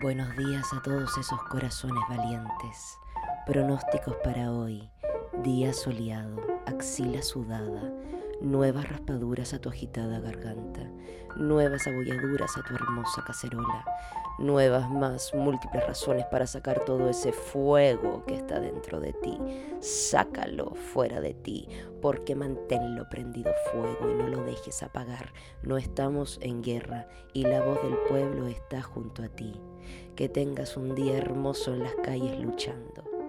Buenos días a todos esos corazones valientes. Pronósticos para hoy. Día soleado, axila sudada, nuevas raspaduras a tu agitada garganta, nuevas abolladuras a tu hermosa cacerola, nuevas más múltiples razones para sacar todo ese fuego que está dentro de ti. Sácalo fuera de ti, porque manténlo prendido fuego y no lo dejes apagar. No estamos en guerra y la voz del pueblo está junto a ti. Que tengas un día hermoso en las calles luchando